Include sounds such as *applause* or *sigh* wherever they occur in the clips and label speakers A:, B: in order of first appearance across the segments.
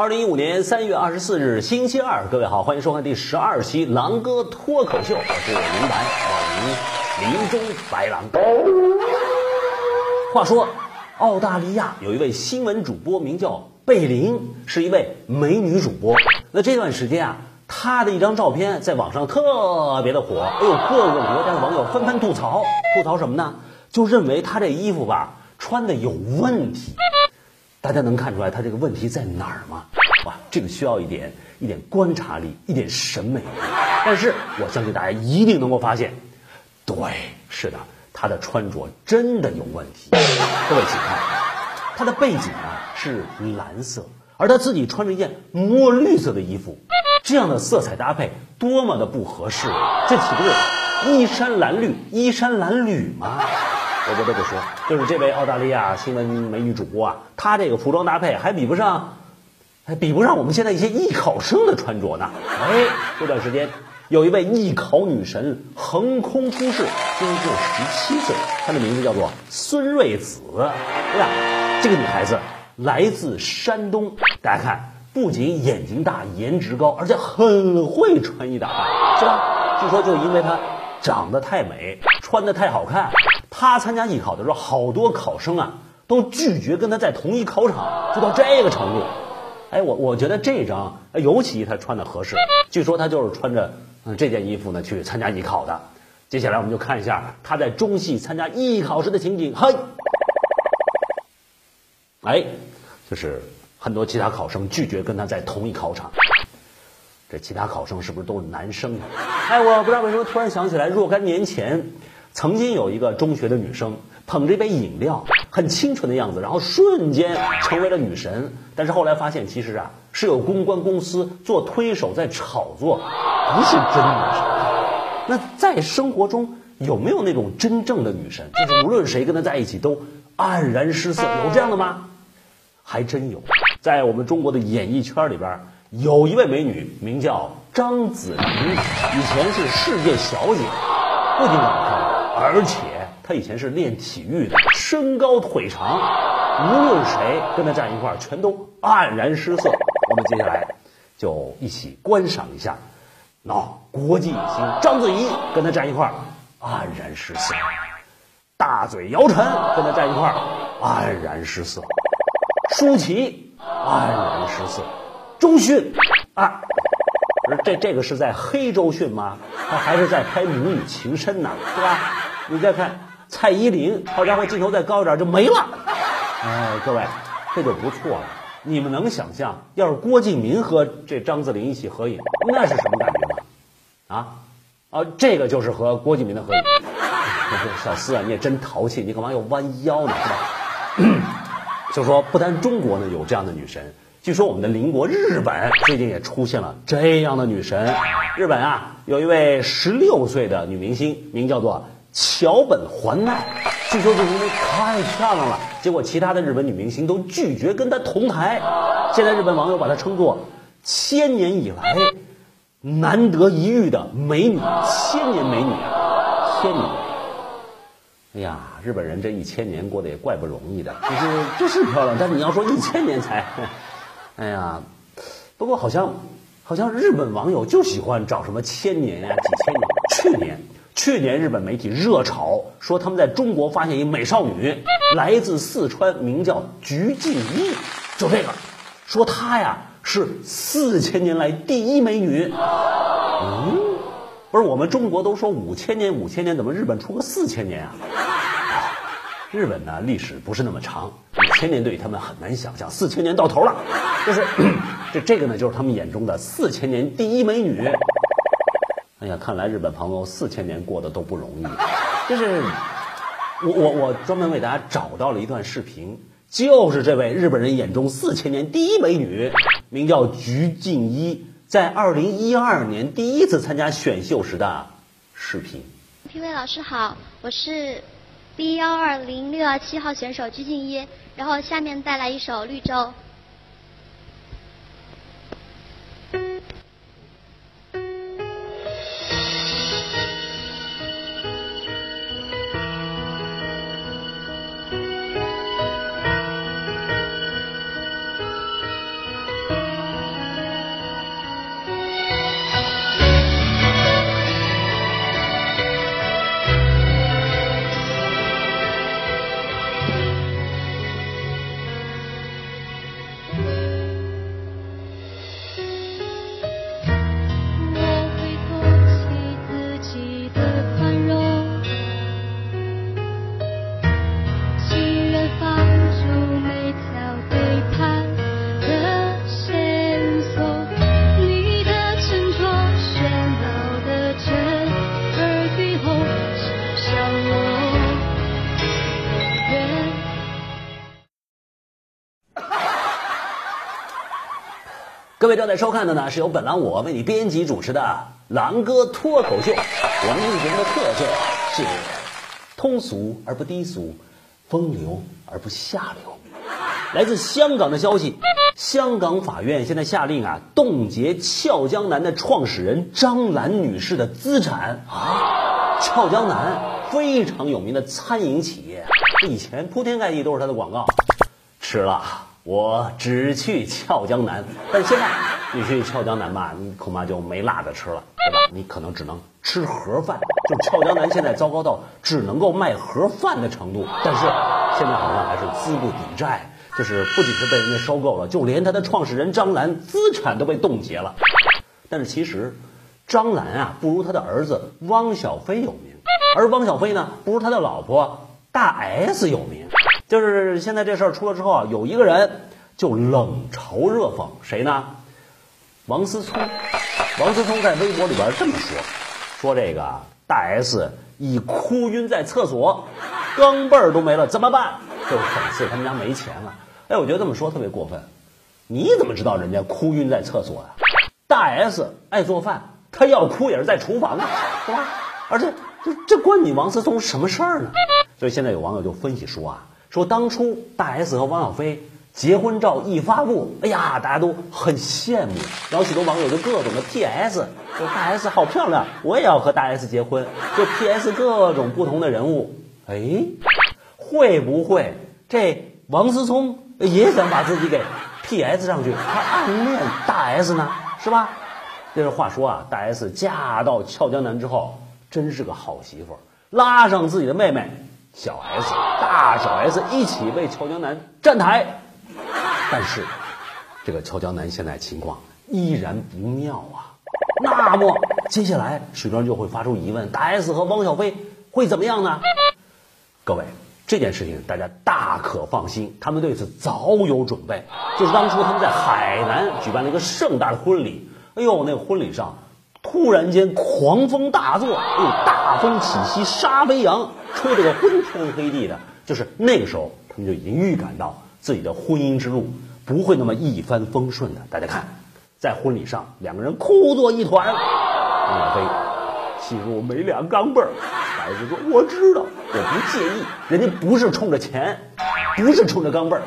A: 二零一五年三月二十四日，星期二，各位好，欢迎收看第十二期《狼哥脱口秀》，我是林白，网名林中白狼。话说，澳大利亚有一位新闻主播，名叫贝林，是一位美女主播。那这段时间啊，她的一张照片在网上特别的火，哎呦，各个国家的网友纷纷吐槽，吐槽什么呢？就认为她这衣服吧穿的有问题。大家能看出来他这个问题在哪儿吗？哇，这个需要一点一点观察力，一点审美。但是我相信大家一定能够发现，对，是的，他的穿着真的有问题。各位请看，他的背景啊是蓝色，而他自己穿着一件墨绿色的衣服，这样的色彩搭配多么的不合适，这岂不是衣衫褴褛，衣衫褴褛吗？我不得不说，就是这位澳大利亚新闻美女主播啊，她这个服装搭配还比不上，还比不上我们现在一些艺考生的穿着呢。哎，这段时间有一位艺考女神横空出世，今年只有十七岁，她的名字叫做孙瑞子。哎呀，这个女孩子来自山东，大家看，不仅眼睛大、颜值高，而且很会穿衣打扮，是吧？据说就因为她长得太美，穿得太好看。他参加艺考的时候，好多考生啊都拒绝跟他在同一考场，就到这个程度。哎，我我觉得这张尤其他穿的合适。据说他就是穿着这件衣服呢去参加艺考的。接下来我们就看一下他在中戏参加艺考时的情景。嘿，哎，就是很多其他考生拒绝跟他在同一考场。这其他考生是不是都是男生啊？哎，我不知道为什么突然想起来若干年前。曾经有一个中学的女生捧着一杯饮料，很清纯的样子，然后瞬间成为了女神。但是后来发现，其实啊是有公关公司做推手在炒作，不是真女神。那在生活中有没有那种真正的女神？就是无论谁跟她在一起都黯然失色，有这样的吗？还真有，在我们中国的演艺圈里边，有一位美女名叫张子怡，以前是世界小姐，不仅长得漂亮。而且他以前是练体育的，身高腿长，无论谁跟他站一块儿，全都黯然失色。我们接下来就一起观赏一下，那国际影星章子怡跟他站一块儿，黯然失色；大嘴姚晨跟他站一块儿，黯然失色；舒淇黯然失色；周迅啊，不是这这个是在黑周迅吗？他还是在拍母女情深呢，是吧？你再看蔡依林，好家伙，镜头再高一点就没了。哎，各位，这就不错了。你们能想象，要是郭敬明和这张子琳一起合影，那是什么感觉吗？啊啊，这个就是和郭敬明的合影。*laughs* 小四啊，你也真淘气，你干嘛要弯腰呢？是吧？*clears throat* 就说不单中国呢有这样的女神，据说我们的邻国日本最近也出现了这样的女神。日本啊，有一位十六岁的女明星，名叫做。桥本环奈，据说就是因为太漂亮了，结果其他的日本女明星都拒绝跟她同台。现在日本网友把她称作千年以来难得一遇的美女，千年美女啊，千年。哎呀，日本人这一千年过得也怪不容易的，就是就是漂亮，但是你要说一千年才，*laughs* 哎呀，不过好像好像日本网友就喜欢找什么千年呀、几千年。去年。去年日本媒体热炒，说他们在中国发现一美少女，来自四川，名叫鞠婧祎，就这个，说她呀是四千年来第一美女。嗯，不是我们中国都说五千年五千年，怎么日本出个四千年啊？日本呢历史不是那么长，五千年对于他们很难想象，四千年到头了，就是 *clears throat* 这这个呢就是他们眼中的四千年第一美女。哎呀，看来日本朋友四千年过得都不容易。*laughs* 就是我我我专门为大家找到了一段视频，就是这位日本人眼中四千年第一美女，名叫鞠婧祎，在二零一二年第一次参加选秀时的视频。
B: 评委老师好，我是 B 幺二零六幺七号选手鞠婧祎，然后下面带来一首《绿洲》。
A: 各位正在收看的呢，是由本栏我为你编辑主持的《狼哥脱口秀》。我们这个节目的特色是通俗而不低俗，风流而不下流。来自香港的消息，香港法院现在下令啊，冻结俏江南的创始人张兰女士的资产啊。俏江南非常有名的餐饮企业，以前铺天盖地都是她的广告，吃了。我只去俏江南，但现在你去俏江南吧，你恐怕就没辣的吃了，对吧？你可能只能吃盒饭。就俏江南现在糟糕到只能够卖盒饭的程度，但是现在好像还是资不抵债，就是不仅是被人家收购了，就连他的创始人张兰资产都被冻结了。但是其实张兰啊，不如他的儿子汪小菲有名，而汪小菲呢，不如他的老婆大 S 有名。就是现在这事儿出了之后啊，有一个人就冷嘲热讽，谁呢？王思聪。王思聪在微博里边这么说：说这个大 S 已哭晕在厕所，钢镚儿都没了，怎么办？就讽刺他们家没钱了。哎，我觉得这么说特别过分。你怎么知道人家哭晕在厕所呀？大 S 爱做饭，她要哭也是在厨房啊，是吧？而且这这关你王思聪什么事儿呢？所以现在有网友就分析说啊。说当初大 S 和汪小菲结婚照一发布，哎呀，大家都很羡慕，然后许多网友就各种的 PS，说大 S 好漂亮，我也要和大 S 结婚，就 PS 各种不同的人物。哎，会不会这王思聪也想把自己给 PS 上去，他暗恋大 S 呢？是吧？这是话说啊，大 S 嫁到俏江南之后，真是个好媳妇，拉上自己的妹妹。小 S、大小 S 一起为俏江南站台，但是这个俏江南现在情况依然不妙啊。那么接下来许多人就会发出疑问：大 S 和汪小菲会怎么样呢？各位，这件事情大家大可放心，他们对此早有准备。就是当初他们在海南举办了一个盛大的婚礼，哎呦，那个婚礼上突然间狂风大作，哎呦，大风起兮沙飞扬。吹得个昏天黑地的，就是那个时候，他们就已经预感到自己的婚姻之路不会那么一帆风顺的。大家看，在婚礼上，两个人哭作一团。王小飞心如没两钢镚儿，孩子说：“我知道，我不介意，人家不是冲着钱，不是冲着钢镚儿，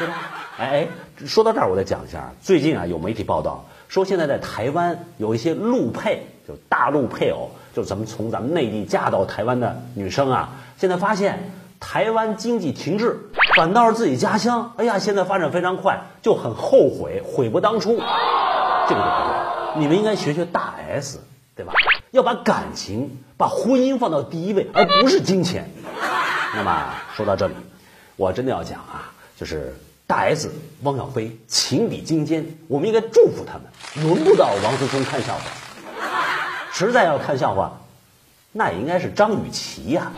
A: 对吧？”哎哎，说到这儿，我再讲一下，最近啊，有媒体报道说，现在在台湾有一些陆配，就大陆配偶。就咱们从咱们内地嫁到台湾的女生啊，现在发现台湾经济停滞，反倒是自己家乡，哎呀，现在发展非常快，就很后悔，悔不当初。这个就不对，你们应该学学大 S，对吧？要把感情、把婚姻放到第一位，而不是金钱。那么说到这里，我真的要讲啊，就是大 S、汪小菲情比金坚，我们应该祝福他们，轮不到王思聪看笑话。实在要看笑话，那也应该是张雨绮呀。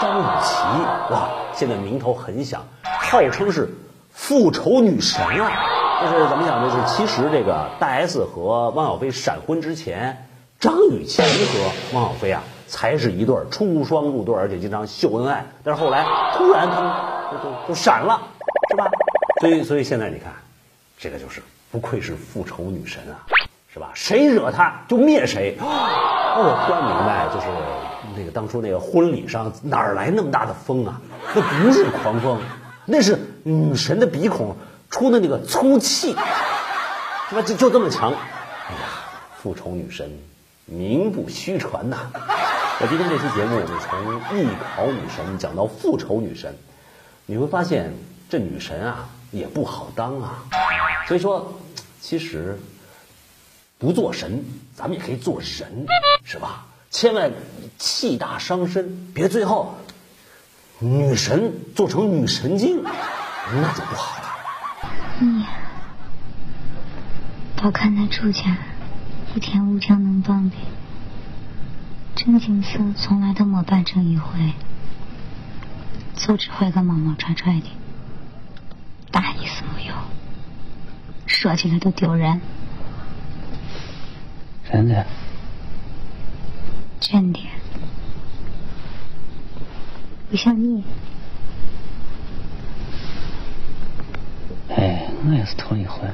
A: 张雨绮哇，现在名头很响，号称是复仇女神啊。就是怎么讲呢？就是其实这个大 S 和汪小菲闪婚之前，张雨绮和汪小菲啊才是一对出双入对，而且经常秀恩爱。但是后来突然他们就就就闪了，是吧？所以所以现在你看，这个就是不愧是复仇女神啊。是吧？谁惹她就灭谁。哦，我突然明白，就是那个当初那个婚礼上哪儿来那么大的风啊？那不是狂风，那是女神的鼻孔出的那个粗气，是吧？就就这么强。哎呀，复仇女神，名不虚传呐。那今天这期节目，我们从艺考女神讲到复仇女神，你会发现这女神啊也不好当啊。所以说，其实。不做神，咱们也可以做人，是吧？千万气大伤身，别最后女神做成女神经，那就不好了。
C: 你到看那住家一天无将能帮的，真景色从来都没办成一回，就只会个毛毛拽拽的，说起来都丢人。
D: 真的，
C: 真的，不像你。
D: 哎，我也是头一回。